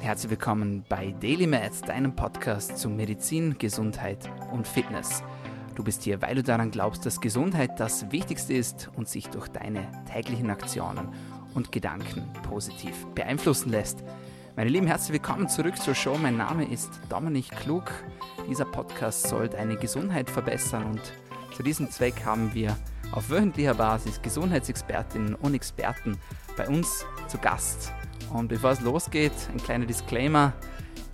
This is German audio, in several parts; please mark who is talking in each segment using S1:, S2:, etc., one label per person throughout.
S1: Herzlich willkommen bei DailyMed, deinem Podcast zu Medizin, Gesundheit und Fitness. Du bist hier, weil du daran glaubst, dass Gesundheit das Wichtigste ist und sich durch deine täglichen Aktionen und Gedanken positiv beeinflussen lässt. Meine Lieben, herzlich willkommen zurück zur Show. Mein Name ist Dominik Klug. Dieser Podcast soll deine Gesundheit verbessern und zu diesem Zweck haben wir auf wöchentlicher Basis Gesundheitsexpertinnen und Experten bei uns zu Gast. Und bevor es losgeht, ein kleiner Disclaimer.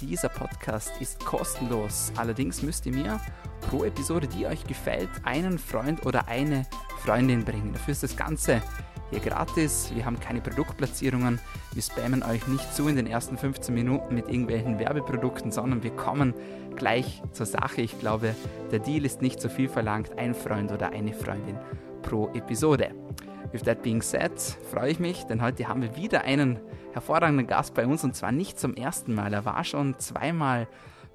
S1: Dieser Podcast ist kostenlos. Allerdings müsst ihr mir pro Episode, die euch gefällt, einen Freund oder eine Freundin bringen. Dafür ist das Ganze hier gratis. Wir haben keine Produktplatzierungen. Wir spammen euch nicht zu in den ersten 15 Minuten mit irgendwelchen Werbeprodukten, sondern wir kommen gleich zur Sache. Ich glaube, der Deal ist nicht so viel verlangt. Ein Freund oder eine Freundin pro Episode. With that being said, freue ich mich, denn heute haben wir wieder einen hervorragenden Gast bei uns und zwar nicht zum ersten Mal. Er war schon zweimal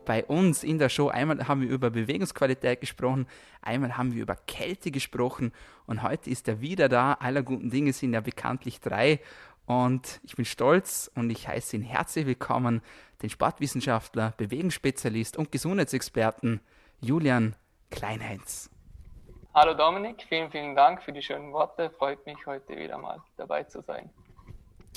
S1: bei uns in der Show. Einmal haben wir über Bewegungsqualität gesprochen, einmal haben wir über Kälte gesprochen und heute ist er wieder da. Aller guten Dinge sind ja bekanntlich drei und ich bin stolz und ich heiße ihn herzlich willkommen, den Sportwissenschaftler, Bewegungsspezialist und Gesundheitsexperten Julian Kleinheinz.
S2: Hallo Dominik, vielen, vielen Dank für die schönen Worte. Freut mich, heute wieder mal dabei zu sein.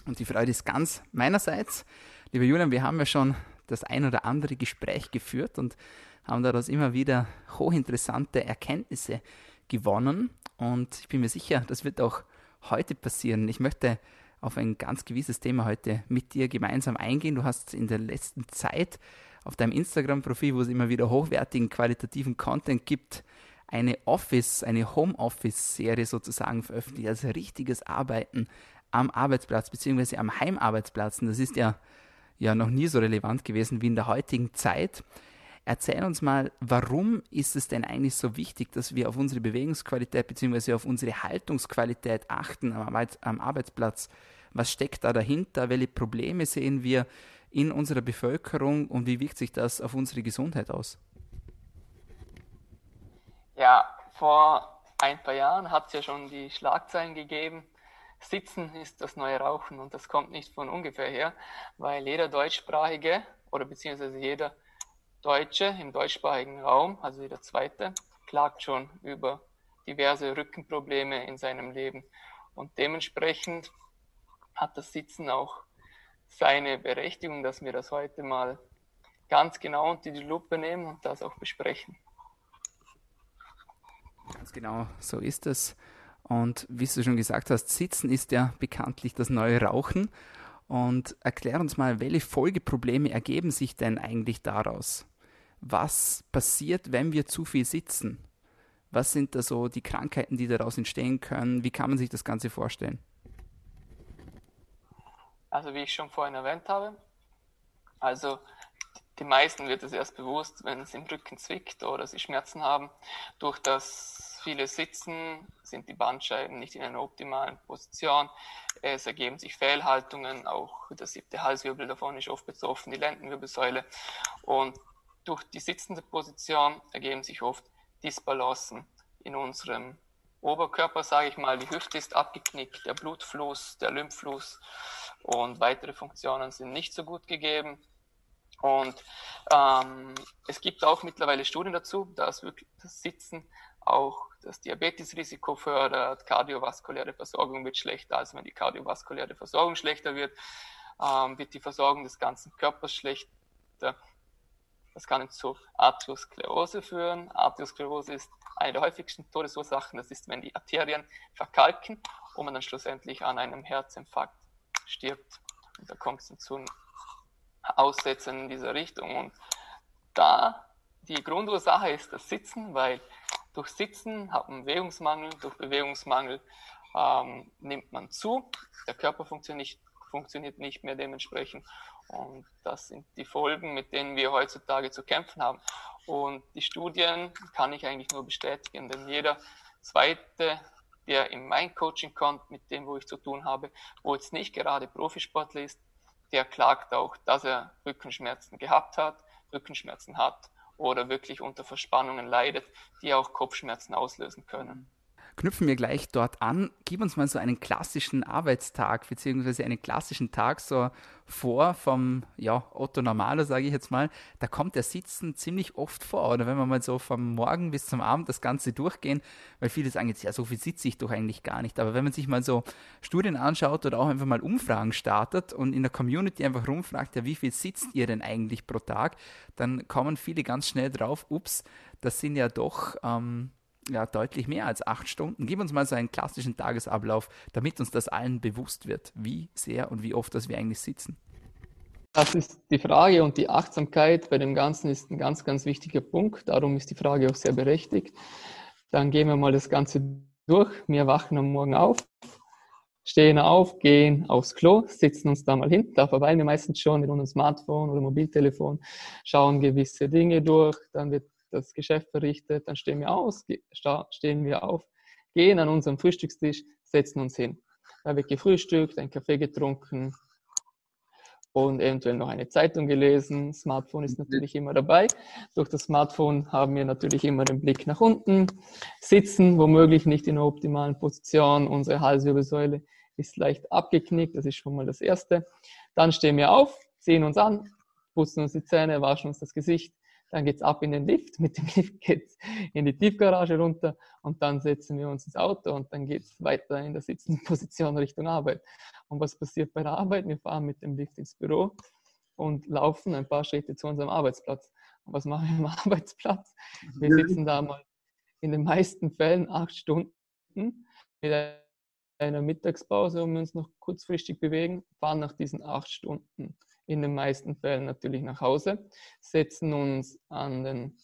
S1: Und die Freude ist ganz meinerseits. Lieber Julian, wir haben ja schon das ein oder andere Gespräch geführt und haben daraus immer wieder hochinteressante Erkenntnisse gewonnen. Und ich bin mir sicher, das wird auch heute passieren. Ich möchte auf ein ganz gewisses Thema heute mit dir gemeinsam eingehen. Du hast in der letzten Zeit auf deinem Instagram-Profil, wo es immer wieder hochwertigen, qualitativen Content gibt, eine Office, eine Homeoffice-Serie sozusagen veröffentlicht, also richtiges Arbeiten am Arbeitsplatz bzw. am Heimarbeitsplatz. Und das ist ja, ja noch nie so relevant gewesen wie in der heutigen Zeit. Erzähl uns mal, warum ist es denn eigentlich so wichtig, dass wir auf unsere Bewegungsqualität bzw. auf unsere Haltungsqualität achten am, Arbeits am Arbeitsplatz? Was steckt da dahinter? Welche Probleme sehen wir in unserer Bevölkerung und wie wirkt sich das auf unsere Gesundheit aus?
S2: Ja, vor ein paar Jahren hat es ja schon die Schlagzeilen gegeben. Sitzen ist das neue Rauchen und das kommt nicht von ungefähr her, weil jeder Deutschsprachige oder beziehungsweise jeder Deutsche im deutschsprachigen Raum, also jeder Zweite, klagt schon über diverse Rückenprobleme in seinem Leben. Und dementsprechend hat das Sitzen auch seine Berechtigung, dass wir das heute mal ganz genau unter die Lupe nehmen und das auch besprechen.
S1: Ganz genau, so ist es. Und wie du schon gesagt hast, Sitzen ist ja bekanntlich das neue Rauchen. Und erklär uns mal, welche Folgeprobleme ergeben sich denn eigentlich daraus? Was passiert, wenn wir zu viel sitzen? Was sind da so die Krankheiten, die daraus entstehen können? Wie kann man sich das Ganze vorstellen?
S2: Also wie ich schon vorhin erwähnt habe, also die meisten wird es erst bewusst, wenn es im Rücken zwickt oder sie Schmerzen haben. Durch das viele Sitzen sind die Bandscheiben nicht in einer optimalen Position. Es ergeben sich Fehlhaltungen, auch der siebte Halswirbel davon ist oft betroffen, die Lendenwirbelsäule. Und durch die sitzende Position ergeben sich oft Disbalancen in unserem Oberkörper, sage ich mal. Die Hüfte ist abgeknickt, der Blutfluss, der Lymphfluss und weitere Funktionen sind nicht so gut gegeben. Und ähm, es gibt auch mittlerweile Studien dazu, dass wirklich das Sitzen auch das Diabetesrisiko fördert, kardiovaskuläre Versorgung wird schlechter. Also wenn die kardiovaskuläre Versorgung schlechter wird, ähm, wird die Versorgung des ganzen Körpers schlechter. Das kann zu Arteriosklerose führen. Arteriosklerose ist eine der häufigsten Todesursachen. Das ist, wenn die Arterien verkalken und man dann schlussendlich an einem Herzinfarkt stirbt. Und da kommt es zu aussetzen in dieser Richtung. Und da die Grundursache ist das Sitzen, weil durch Sitzen hat man Bewegungsmangel, durch Bewegungsmangel ähm, nimmt man zu, der Körper funktioniert nicht, funktioniert nicht mehr dementsprechend. Und das sind die Folgen, mit denen wir heutzutage zu kämpfen haben. Und die Studien kann ich eigentlich nur bestätigen, denn jeder zweite, der in mein Coaching kommt, mit dem, wo ich zu tun habe, wo jetzt nicht gerade Profisportler ist, der klagt auch, dass er Rückenschmerzen gehabt hat, Rückenschmerzen hat oder wirklich unter Verspannungen leidet, die auch Kopfschmerzen auslösen können.
S1: Knüpfen wir gleich dort an. Gib uns mal so einen klassischen Arbeitstag beziehungsweise einen klassischen Tag so vor vom ja, Otto Normaler, sage ich jetzt mal. Da kommt der Sitzen ziemlich oft vor. Oder wenn wir mal so vom Morgen bis zum Abend das Ganze durchgehen, weil viele sagen jetzt, ja, so viel sitze ich doch eigentlich gar nicht. Aber wenn man sich mal so Studien anschaut oder auch einfach mal Umfragen startet und in der Community einfach rumfragt, ja, wie viel sitzt ihr denn eigentlich pro Tag, dann kommen viele ganz schnell drauf, ups, das sind ja doch ähm, ja, deutlich mehr als acht Stunden. Gib uns mal so einen klassischen Tagesablauf, damit uns das allen bewusst wird, wie sehr und wie oft dass wir eigentlich sitzen.
S2: Das ist die Frage und die Achtsamkeit bei dem Ganzen ist ein ganz, ganz wichtiger Punkt. Darum ist die Frage auch sehr berechtigt. Dann gehen wir mal das Ganze durch. Wir wachen am Morgen auf, stehen auf, gehen aufs Klo, sitzen uns da mal hin. Da verweilen wir meistens schon mit unserem Smartphone oder Mobiltelefon, schauen gewisse Dinge durch. Dann wird das Geschäft verrichtet, dann stehen wir aus, stehen wir auf, gehen an unserem Frühstückstisch, setzen uns hin. Da wird gefrühstückt, ein Kaffee getrunken und eventuell noch eine Zeitung gelesen. Smartphone ist natürlich immer dabei. Durch das Smartphone haben wir natürlich immer den Blick nach unten, sitzen womöglich nicht in der optimalen Position. Unsere Halswirbelsäule ist leicht abgeknickt, das ist schon mal das Erste. Dann stehen wir auf, ziehen uns an, putzen uns die Zähne, waschen uns das Gesicht, dann geht es ab in den Lift, mit dem Lift geht es in die Tiefgarage runter und dann setzen wir uns ins Auto und dann geht es weiter in der sitzenden Position Richtung Arbeit. Und was passiert bei der Arbeit? Wir fahren mit dem Lift ins Büro und laufen ein paar Schritte zu unserem Arbeitsplatz. Und was machen wir am Arbeitsplatz? Wir sitzen da mal in den meisten Fällen acht Stunden mit einer Mittagspause, um uns noch kurzfristig bewegen, fahren nach diesen acht Stunden in den meisten Fällen natürlich nach Hause, setzen uns an den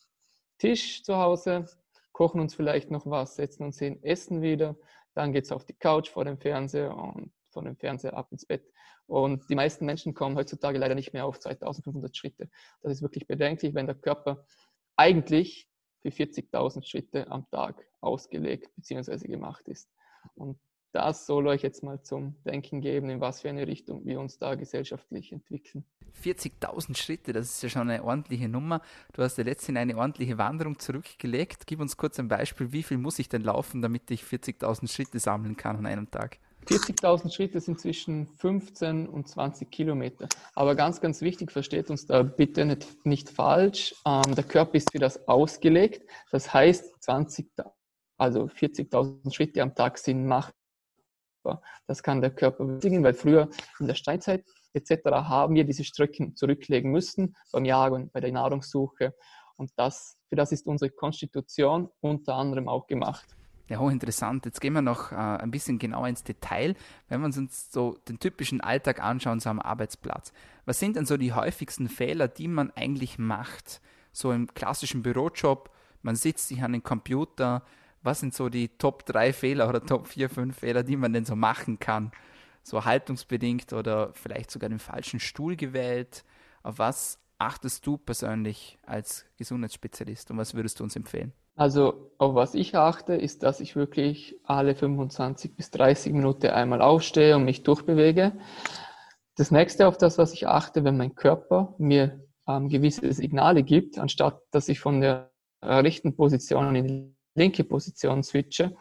S2: Tisch zu Hause, kochen uns vielleicht noch was, setzen uns hin, essen wieder, dann geht es auf die Couch vor dem Fernseher und von dem Fernseher ab ins Bett. Und die meisten Menschen kommen heutzutage leider nicht mehr auf 2500 Schritte. Das ist wirklich bedenklich, wenn der Körper eigentlich für 40.000 Schritte am Tag ausgelegt bzw. gemacht ist. Und das soll euch jetzt mal zum Denken geben, in was für eine Richtung wir uns da gesellschaftlich entwickeln.
S1: 40.000 Schritte, das ist ja schon eine ordentliche Nummer. Du hast ja letztens eine ordentliche Wanderung zurückgelegt. Gib uns kurz ein Beispiel, wie viel muss ich denn laufen, damit ich 40.000 Schritte sammeln kann an einem Tag?
S2: 40.000 Schritte sind zwischen 15 und 20 Kilometer. Aber ganz, ganz wichtig, versteht uns da bitte nicht, nicht falsch. Ähm, der Körper ist für das ausgelegt. Das heißt, 20, also 40.000 Schritte am Tag sind machbar machbar. Das kann der Körper bewältigen, weil früher in der Steinzeit etc. haben wir diese Strecken zurücklegen müssen beim Jagen, bei der Nahrungssuche. Und das, für das ist unsere Konstitution unter anderem auch gemacht.
S1: Ja, hochinteressant. Jetzt gehen wir noch äh, ein bisschen genauer ins Detail, wenn wir uns so den typischen Alltag anschauen, so am Arbeitsplatz. Was sind denn so die häufigsten Fehler, die man eigentlich macht? So im klassischen Bürojob, man sitzt sich an den Computer, was sind so die Top 3 Fehler oder Top 4, 5 Fehler, die man denn so machen kann? So haltungsbedingt oder vielleicht sogar den falschen Stuhl gewählt. Auf was achtest du persönlich als Gesundheitsspezialist und was würdest du uns empfehlen?
S2: Also auf was ich achte, ist, dass ich wirklich alle 25 bis 30 Minuten einmal aufstehe und mich durchbewege. Das nächste auf das, was ich achte, wenn mein Körper mir ähm, gewisse Signale gibt, anstatt dass ich von der äh, rechten Position in die linke Position switche,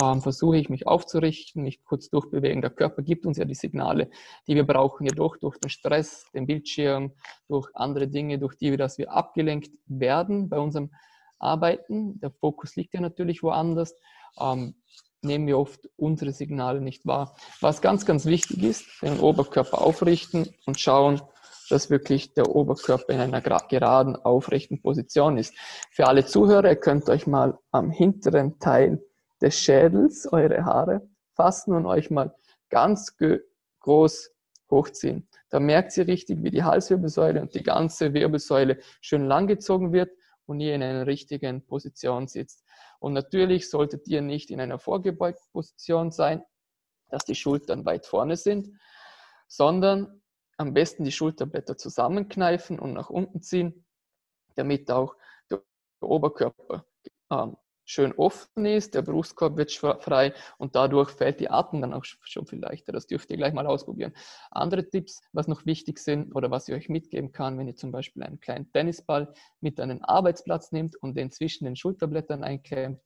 S2: ähm, versuche ich mich aufzurichten, mich kurz durchbewegen. Der Körper gibt uns ja die Signale, die wir brauchen, jedoch durch den Stress, den Bildschirm, durch andere Dinge, durch die wir, dass wir abgelenkt werden bei unserem Arbeiten. Der Fokus liegt ja natürlich woanders. Ähm, nehmen wir oft unsere Signale nicht wahr. Was ganz, ganz wichtig ist, den Oberkörper aufrichten und schauen, dass wirklich der Oberkörper in einer geraden, aufrechten Position ist. Für alle Zuhörer, ihr könnt euch mal am hinteren Teil des Schädels eure Haare fassen und euch mal ganz groß hochziehen. Da merkt ihr richtig, wie die Halswirbelsäule und die ganze Wirbelsäule schön langgezogen wird und ihr in einer richtigen Position sitzt. Und natürlich solltet ihr nicht in einer vorgebeugten Position sein, dass die Schultern weit vorne sind, sondern am besten die Schulterblätter zusammenkneifen und nach unten ziehen, damit auch der Oberkörper ähm, schön offen ist, der Brustkorb wird frei und dadurch fällt die Atmung dann auch schon viel leichter. Das dürft ihr gleich mal ausprobieren. Andere Tipps, was noch wichtig sind oder was ich euch mitgeben kann, wenn ihr zum Beispiel einen kleinen Tennisball mit einem Arbeitsplatz nehmt und den zwischen den Schulterblättern einklemmt,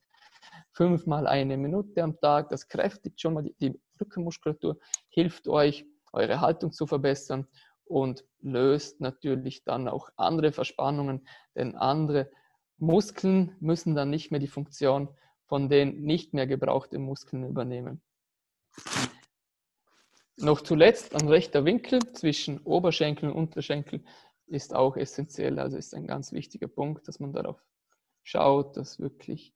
S2: fünfmal eine Minute am Tag. Das kräftigt schon mal die, die Rückenmuskulatur, hilft euch, eure Haltung zu verbessern und löst natürlich dann auch andere Verspannungen, denn andere Muskeln müssen dann nicht mehr die Funktion von den nicht mehr gebrauchten Muskeln übernehmen. Noch zuletzt ein rechter Winkel zwischen Oberschenkel und Unterschenkel ist auch essentiell, also ist ein ganz wichtiger Punkt, dass man darauf schaut, dass wirklich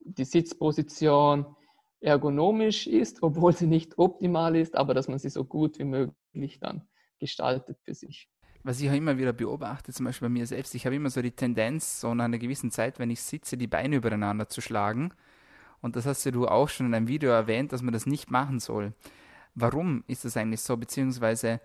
S2: die Sitzposition ergonomisch ist, obwohl sie nicht optimal ist, aber dass man sie so gut wie möglich dann gestaltet für sich.
S1: Was ich auch immer wieder beobachte, zum Beispiel bei mir selbst, ich habe immer so die Tendenz, so nach einer gewissen Zeit, wenn ich sitze, die Beine übereinander zu schlagen. Und das hast ja du auch schon in einem Video erwähnt, dass man das nicht machen soll. Warum ist das eigentlich so? Beziehungsweise,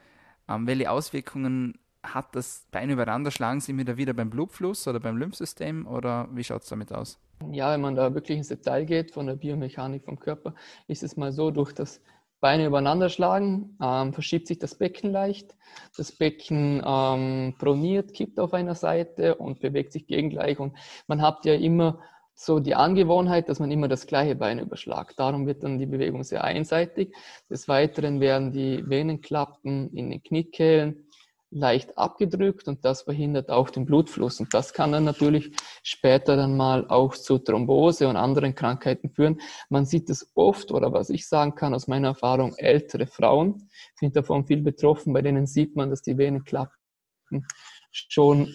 S1: ähm, welche Auswirkungen hat das Bein übereinander? Schlagen Sie mir wieder beim Blutfluss oder beim Lymphsystem oder wie schaut es damit aus?
S2: Ja, wenn man da wirklich ins Detail geht von der Biomechanik vom Körper, ist es mal so, durch das Beine übereinander schlagen, ähm, verschiebt sich das Becken leicht. Das Becken ähm, proniert, kippt auf einer Seite und bewegt sich gegengleich. Und man hat ja immer so die Angewohnheit, dass man immer das gleiche Bein überschlagt. Darum wird dann die Bewegung sehr einseitig. Des Weiteren werden die Venenklappen in den Kniekehlen leicht abgedrückt und das verhindert auch den Blutfluss. Und das kann dann natürlich später dann mal auch zu Thrombose und anderen Krankheiten führen. Man sieht es oft, oder was ich sagen kann aus meiner Erfahrung, ältere Frauen sind davon viel betroffen, bei denen sieht man, dass die Venenklappen schon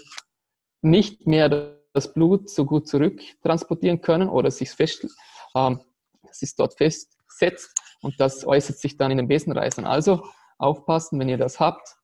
S2: nicht mehr das Blut so gut zurücktransportieren können oder sich fest, ähm, ist dort festsetzt und das äußert sich dann in den Besenreißern. Also aufpassen, wenn ihr das habt,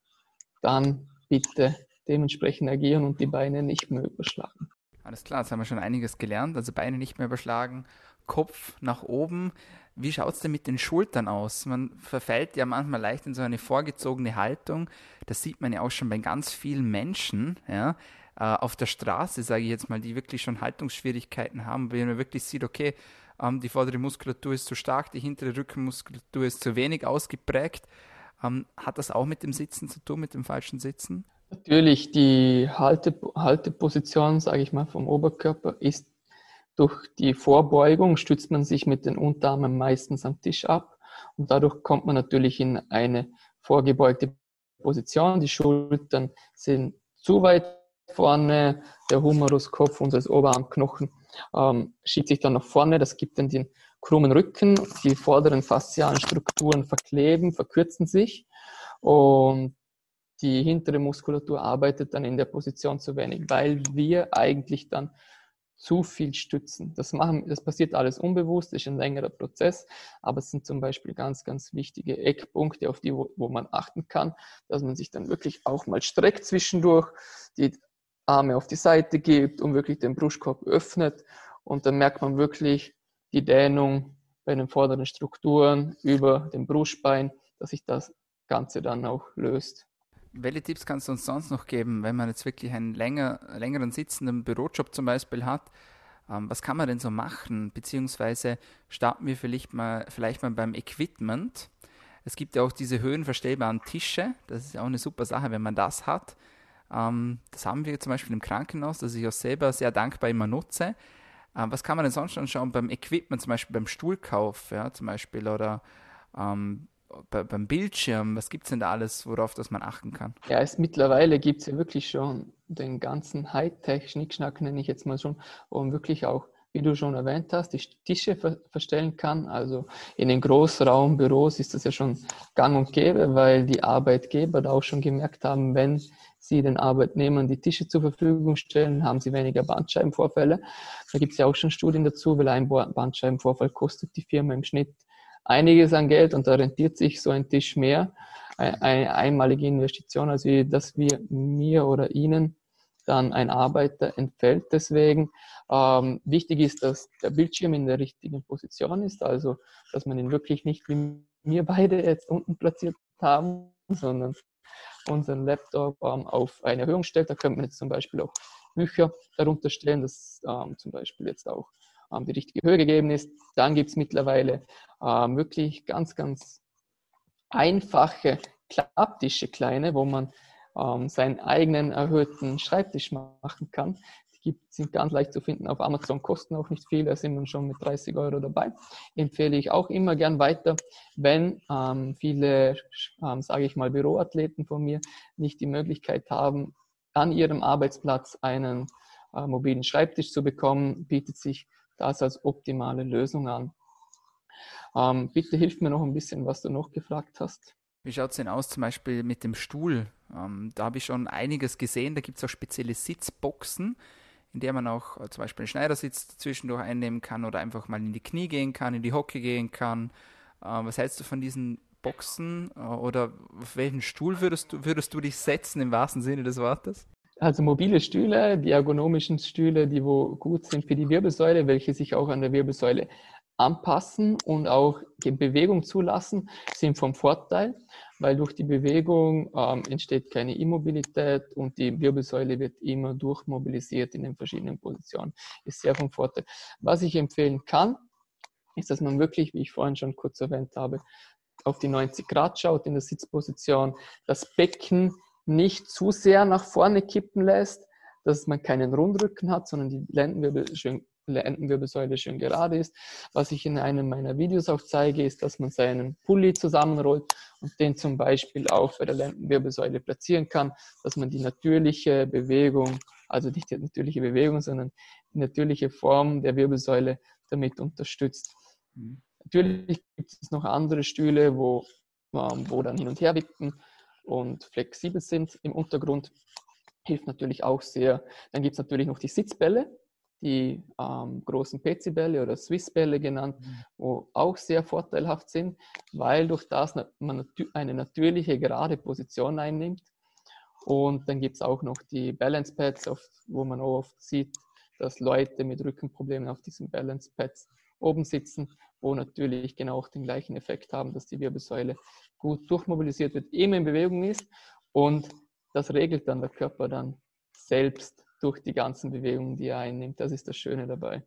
S2: dann bitte dementsprechend agieren und die Beine nicht mehr überschlagen.
S1: Alles klar, jetzt haben wir schon einiges gelernt. Also Beine nicht mehr überschlagen, Kopf nach oben. Wie schaut es denn mit den Schultern aus? Man verfällt ja manchmal leicht in so eine vorgezogene Haltung. Das sieht man ja auch schon bei ganz vielen Menschen. Ja? Äh, auf der Straße, sage ich jetzt mal, die wirklich schon Haltungsschwierigkeiten haben, wenn man wirklich sieht, okay, ähm, die vordere Muskulatur ist zu stark, die hintere Rückenmuskulatur ist zu wenig ausgeprägt. Ähm, hat das auch mit dem Sitzen zu tun, mit dem falschen Sitzen?
S2: Natürlich, die Halte, Halteposition, sage ich mal, vom Oberkörper ist durch die Vorbeugung, stützt man sich mit den Unterarmen meistens am Tisch ab und dadurch kommt man natürlich in eine vorgebeugte Position. Die Schultern sind zu weit vorne, der Humeruskopf unseres Oberarmknochen ähm, schiebt sich dann nach vorne. Das gibt dann den krummen Rücken. Die vorderen faszialen Strukturen verkleben, verkürzen sich und die hintere Muskulatur arbeitet dann in der Position zu wenig, weil wir eigentlich dann zu viel stützen. Das, machen, das passiert alles unbewusst, ist ein längerer Prozess, aber es sind zum Beispiel ganz, ganz wichtige Eckpunkte, auf die wo, wo man achten kann, dass man sich dann wirklich auch mal streckt zwischendurch, die Arme auf die Seite gibt und wirklich den Brustkorb öffnet. Und dann merkt man wirklich die Dehnung bei den vorderen Strukturen über dem Brustbein, dass sich das Ganze dann auch löst.
S1: Welche Tipps kannst du uns sonst noch geben, wenn man jetzt wirklich einen länger, längeren sitzenden Bürojob zum Beispiel hat? Ähm, was kann man denn so machen? Beziehungsweise starten wir vielleicht mal, vielleicht mal beim Equipment. Es gibt ja auch diese höhenverstellbaren Tische. Das ist ja auch eine super Sache, wenn man das hat. Ähm, das haben wir zum Beispiel im Krankenhaus, das ich auch selber sehr dankbar immer nutze. Ähm, was kann man denn sonst anschauen beim Equipment, zum Beispiel beim Stuhlkauf, ja, zum Beispiel, oder ähm, bei, beim Bildschirm, was gibt es denn da alles, worauf das man achten kann?
S2: Ja, es, mittlerweile gibt es ja wirklich schon den ganzen Hightech-Schnickschnack, nenne ich jetzt mal schon, um wirklich auch, wie du schon erwähnt hast, die Tische ver verstellen kann. Also in den Großraumbüros ist das ja schon gang und gäbe, weil die Arbeitgeber da auch schon gemerkt haben, wenn sie den Arbeitnehmern die Tische zur Verfügung stellen, haben sie weniger Bandscheibenvorfälle. Da gibt es ja auch schon Studien dazu, weil ein Bandscheibenvorfall kostet die Firma im Schnitt einiges an Geld und da rentiert sich so ein Tisch mehr. Eine einmalige Investition, als wie dass wir mir oder Ihnen dann ein Arbeiter entfällt. Deswegen ähm, wichtig ist, dass der Bildschirm in der richtigen Position ist, also dass man ihn wirklich nicht wie wir beide jetzt unten platziert haben, sondern unseren Laptop ähm, auf eine Erhöhung stellt. Da könnte man jetzt zum Beispiel auch Bücher darunter stellen, dass ähm, zum Beispiel jetzt auch ähm, die richtige Höhe gegeben ist. Dann gibt es mittlerweile ähm, wirklich ganz, ganz einfache Klapptische, kleine, wo man ähm, seinen eigenen erhöhten Schreibtisch machen kann. Die gibt, sind ganz leicht zu finden auf Amazon, kosten auch nicht viel, da sind wir schon mit 30 Euro dabei. Empfehle ich auch immer gern weiter, wenn ähm, viele, ähm, sage ich mal, Büroathleten von mir nicht die Möglichkeit haben, an ihrem Arbeitsplatz einen äh, mobilen Schreibtisch zu bekommen, bietet sich das als optimale Lösung an. Ähm, bitte hilf mir noch ein bisschen, was du noch gefragt hast.
S1: Wie schaut es denn aus zum Beispiel mit dem Stuhl? Ähm, da habe ich schon einiges gesehen. Da gibt es auch spezielle Sitzboxen, in der man auch äh, zum Beispiel einen Schneidersitz zwischendurch einnehmen kann oder einfach mal in die Knie gehen kann, in die Hocke gehen kann. Äh, was hältst du von diesen Boxen äh, oder auf welchen Stuhl würdest du, würdest du dich setzen im wahrsten Sinne des Wortes?
S2: Also mobile Stühle, die ergonomischen Stühle, die wo gut sind für die Wirbelsäule, welche sich auch an der Wirbelsäule anpassen und auch Bewegung zulassen, sind vom Vorteil, weil durch die Bewegung ähm, entsteht keine Immobilität und die Wirbelsäule wird immer durchmobilisiert in den verschiedenen Positionen. Ist sehr vom Vorteil. Was ich empfehlen kann, ist, dass man wirklich, wie ich vorhin schon kurz erwähnt habe, auf die 90 Grad schaut in der Sitzposition, das Becken nicht zu sehr nach vorne kippen lässt, dass man keinen Rundrücken hat, sondern die Lendenwirbel schön Lendenwirbelsäule schön gerade ist. Was ich in einem meiner Videos auch zeige, ist, dass man seinen Pulli zusammenrollt und den zum Beispiel auch bei der Lendenwirbelsäule platzieren kann, dass man die natürliche Bewegung, also nicht die natürliche Bewegung, sondern die natürliche Form der Wirbelsäule damit unterstützt. Mhm. Natürlich gibt es noch andere Stühle, wo, ähm, wo dann hin und her wippen und flexibel sind im Untergrund. Hilft natürlich auch sehr. Dann gibt es natürlich noch die Sitzbälle, die ähm, großen PC-Bälle oder Swiss-Bälle genannt, mhm. wo auch sehr vorteilhaft sind, weil durch das man eine natürliche gerade Position einnimmt. Und dann gibt es auch noch die Balance Pads, wo man oft sieht, dass Leute mit Rückenproblemen auf diesen Balance Pads oben sitzen, wo natürlich genau auch den gleichen Effekt haben, dass die Wirbelsäule gut durchmobilisiert wird, immer in Bewegung ist und das regelt dann der Körper dann selbst durch die ganzen Bewegungen, die er einnimmt. Das ist das Schöne dabei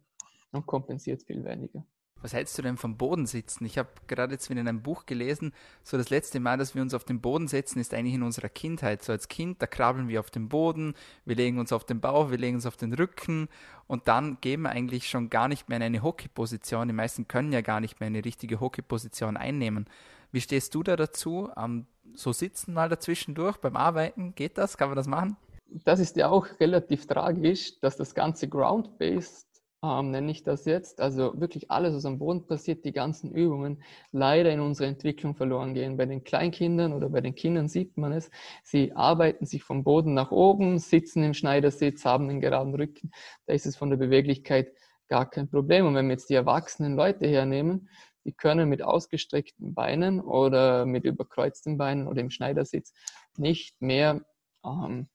S2: und kompensiert viel weniger.
S1: Was hältst du denn vom Bodensitzen? Ich habe gerade jetzt wieder in einem Buch gelesen, so das letzte Mal, dass wir uns auf den Boden setzen, ist eigentlich in unserer Kindheit. So als Kind, da krabbeln wir auf den Boden, wir legen uns auf den Bauch, wir legen uns auf den Rücken und dann gehen wir eigentlich schon gar nicht mehr in eine Hockeyposition. Die meisten können ja gar nicht mehr eine richtige Hockeyposition einnehmen. Wie stehst du da dazu? Um, so sitzen mal dazwischendurch beim Arbeiten, geht das? Kann man das machen?
S2: Das ist ja auch relativ tragisch, dass das ganze Ground-Based, ähm, nenne ich das jetzt, also wirklich alles, was am Boden passiert, die ganzen Übungen, leider in unserer Entwicklung verloren gehen. Bei den Kleinkindern oder bei den Kindern sieht man es, sie arbeiten sich vom Boden nach oben, sitzen im Schneidersitz, haben einen geraden Rücken. Da ist es von der Beweglichkeit gar kein Problem. Und wenn wir jetzt die erwachsenen Leute hernehmen, die können mit ausgestreckten Beinen oder mit überkreuzten Beinen oder im Schneidersitz nicht mehr ähm,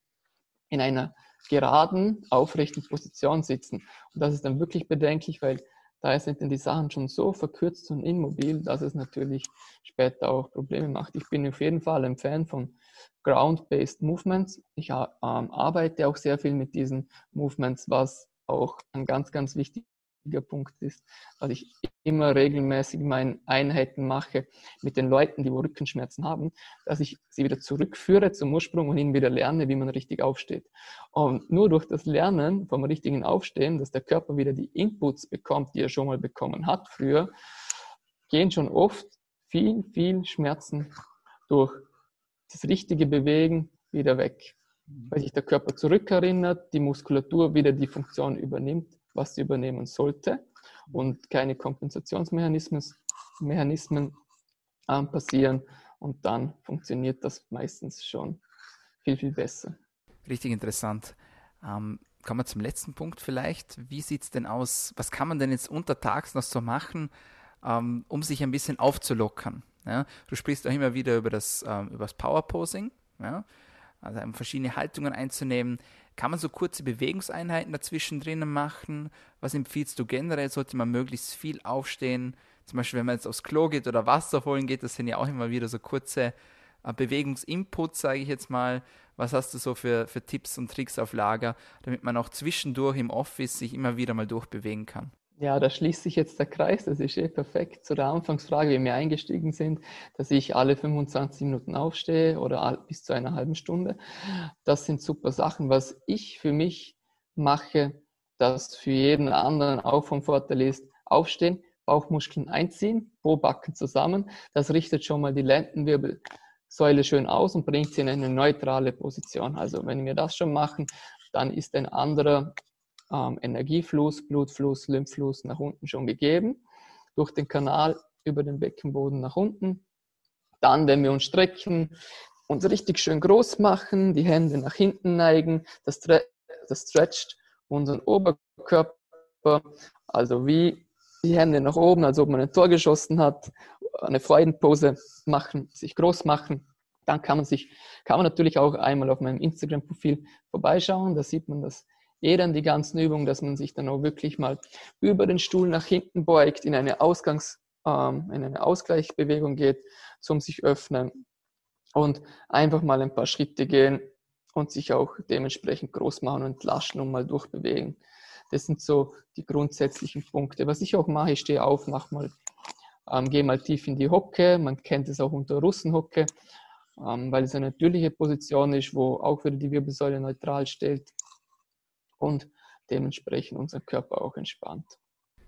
S2: in einer geraden, aufrechten Position sitzen. Und das ist dann wirklich bedenklich, weil da sind dann die Sachen schon so verkürzt und immobil, dass es natürlich später auch Probleme macht. Ich bin auf jeden Fall ein Fan von Ground-Based Movements. Ich ähm, arbeite auch sehr viel mit diesen Movements, was auch ein ganz, ganz wichtiger wichtiger Punkt ist, dass ich immer regelmäßig meine Einheiten mache mit den Leuten, die Rückenschmerzen haben, dass ich sie wieder zurückführe zum Ursprung und ihnen wieder lerne, wie man richtig aufsteht. Und nur durch das Lernen vom richtigen Aufstehen, dass der Körper wieder die Inputs bekommt, die er schon mal bekommen hat früher, gehen schon oft viel, viel Schmerzen durch das richtige Bewegen wieder weg. Weil sich der Körper zurückerinnert, die Muskulatur wieder die Funktion übernimmt was sie übernehmen sollte und keine Kompensationsmechanismen Mechanismen, ähm, passieren und dann funktioniert das meistens schon viel, viel besser.
S1: Richtig interessant. Ähm, kommen wir zum letzten Punkt vielleicht. Wie sieht es denn aus? Was kann man denn jetzt untertags noch so machen, ähm, um sich ein bisschen aufzulockern? Ja? Du sprichst auch immer wieder über das, ähm, über das Powerposing, ja? Also verschiedene Haltungen einzunehmen. Kann man so kurze Bewegungseinheiten dazwischen drinnen machen? Was empfiehlst du generell? Sollte man möglichst viel aufstehen? Zum Beispiel, wenn man jetzt aufs Klo geht oder Wasser holen geht, das sind ja auch immer wieder so kurze äh, Bewegungsinputs, sage ich jetzt mal. Was hast du so für, für Tipps und Tricks auf Lager, damit man auch zwischendurch im Office sich immer wieder mal durchbewegen kann?
S2: Ja, da schließt sich jetzt der Kreis. Das ist eh perfekt zu der Anfangsfrage, wie wir eingestiegen sind, dass ich alle 25 Minuten aufstehe oder bis zu einer halben Stunde. Das sind super Sachen. Was ich für mich mache, das für jeden anderen auch vom Vorteil ist, aufstehen, Bauchmuskeln einziehen, Po-Backen zusammen. Das richtet schon mal die Lendenwirbelsäule schön aus und bringt sie in eine neutrale Position. Also wenn wir das schon machen, dann ist ein anderer ähm, Energiefluss, Blutfluss, Lymphfluss nach unten schon gegeben. Durch den Kanal über den Beckenboden nach unten. Dann, wenn wir uns strecken, uns richtig schön groß machen, die Hände nach hinten neigen, das, das stretcht unseren Oberkörper, also wie die Hände nach oben, als ob man ein Tor geschossen hat, eine Freudenpose machen, sich groß machen. Dann kann man sich, kann man natürlich auch einmal auf meinem Instagram-Profil vorbeischauen. Da sieht man das eh dann die ganzen Übungen, dass man sich dann auch wirklich mal über den Stuhl nach hinten beugt, in eine Ausgangs, ähm, in eine Ausgleichsbewegung geht, zum sich öffnen und einfach mal ein paar Schritte gehen und sich auch dementsprechend groß machen und laschen und mal durchbewegen. Das sind so die grundsätzlichen Punkte. Was ich auch mache, ich stehe auf, mache mal, ähm, gehe mal tief in die Hocke. Man kennt es auch unter Russenhocke, ähm, weil es eine natürliche Position ist, wo auch wieder die Wirbelsäule neutral stellt und dementsprechend unser Körper auch entspannt.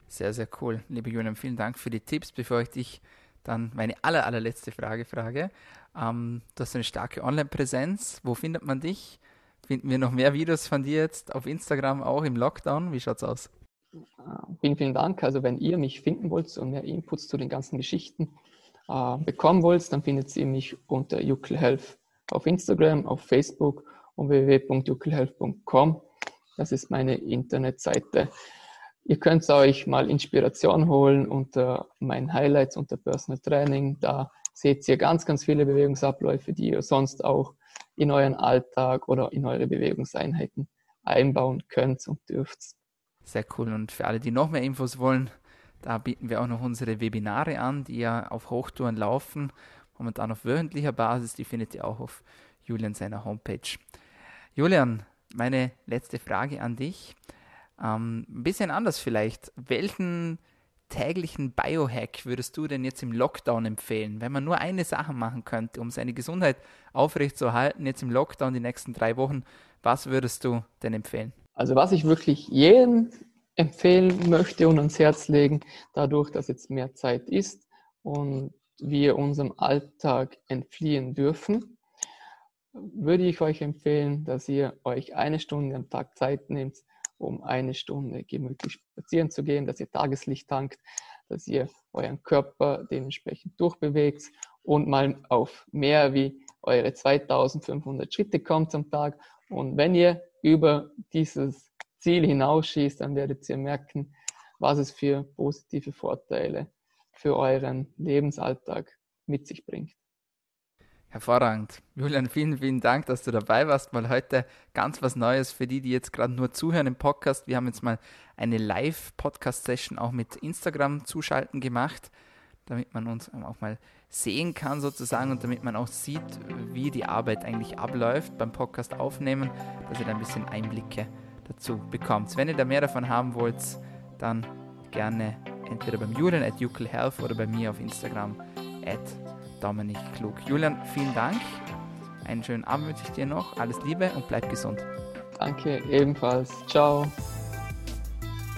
S1: Sehr, sehr cool. Liebe Julian, vielen Dank für die Tipps. Bevor ich dich dann meine aller, allerletzte Frage frage. Ähm, du hast eine starke Online-Präsenz. Wo findet man dich? Finden wir noch mehr Videos von dir jetzt auf Instagram, auch im Lockdown? Wie schaut es aus?
S2: Vielen, vielen Dank. Also wenn ihr mich finden wollt und mehr Inputs zu den ganzen Geschichten äh, bekommen wollt, dann findet ihr mich unter Health auf Instagram, auf Facebook und www.yukelhealth.com. Das ist meine Internetseite. Ihr könnt euch mal Inspiration holen unter meinen Highlights, unter Personal Training. Da seht ihr ganz, ganz viele Bewegungsabläufe, die ihr sonst auch in euren Alltag oder in eure Bewegungseinheiten einbauen könnt und dürft.
S1: Sehr cool. Und für alle, die noch mehr Infos wollen, da bieten wir auch noch unsere Webinare an, die ja auf Hochtouren laufen, momentan auf wöchentlicher Basis. Die findet ihr auch auf Julian seiner Homepage. Julian, meine letzte Frage an dich. Ähm, ein bisschen anders vielleicht. Welchen täglichen Biohack würdest du denn jetzt im Lockdown empfehlen, wenn man nur eine Sache machen könnte, um seine Gesundheit aufrechtzuerhalten, jetzt im Lockdown die nächsten drei Wochen? Was würdest du denn empfehlen?
S2: Also was ich wirklich jedem empfehlen möchte und ans Herz legen, dadurch, dass jetzt mehr Zeit ist und wir unserem Alltag entfliehen dürfen, würde ich euch empfehlen, dass ihr euch eine Stunde am Tag Zeit nehmt, um eine Stunde gemütlich spazieren zu gehen, dass ihr Tageslicht tankt, dass ihr euren Körper dementsprechend durchbewegt und mal auf mehr wie eure 2500 Schritte kommt am Tag. Und wenn ihr über dieses Ziel hinausschießt, dann werdet ihr merken, was es für positive Vorteile für euren Lebensalltag mit sich bringt.
S1: Hervorragend. Julian, vielen, vielen Dank, dass du dabei warst. Mal heute ganz was Neues für die, die jetzt gerade nur zuhören im Podcast. Wir haben jetzt mal eine Live-Podcast-Session auch mit Instagram zuschalten gemacht, damit man uns auch mal sehen kann sozusagen und damit man auch sieht, wie die Arbeit eigentlich abläuft beim Podcast aufnehmen, dass ihr da ein bisschen Einblicke dazu bekommt. Wenn ihr da mehr davon haben wollt, dann gerne entweder beim Julian at Health oder bei mir auf Instagram at Dominik Klug. Julian, vielen Dank. Einen schönen Abend wünsche ich dir noch. Alles Liebe und bleib gesund.
S2: Danke, ebenfalls. Ciao.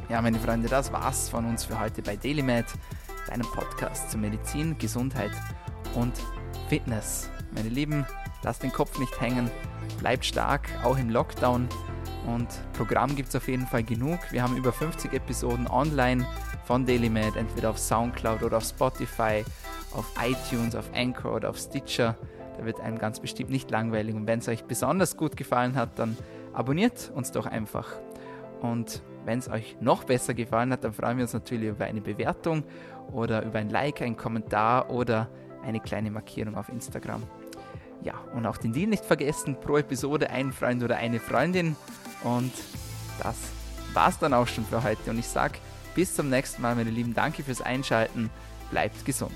S1: Ja, meine Freunde, das war's von uns für heute bei DailyMed, deinem Podcast zu Medizin, Gesundheit und Fitness. Meine Lieben, lasst den Kopf nicht hängen, bleibt stark, auch im Lockdown. Und Programm gibt es auf jeden Fall genug. Wir haben über 50 Episoden online von DailyMed, entweder auf Soundcloud oder auf Spotify auf iTunes, auf Anchor oder auf Stitcher. Da wird einem ganz bestimmt nicht langweilig. Und wenn es euch besonders gut gefallen hat, dann abonniert uns doch einfach. Und wenn es euch noch besser gefallen hat, dann freuen wir uns natürlich über eine Bewertung oder über ein Like, einen Kommentar oder eine kleine Markierung auf Instagram. Ja, und auch den Deal nicht vergessen, pro Episode ein Freund oder eine Freundin. Und das war's dann auch schon für heute. Und ich sage bis zum nächsten Mal, meine Lieben. Danke fürs Einschalten. Bleibt gesund.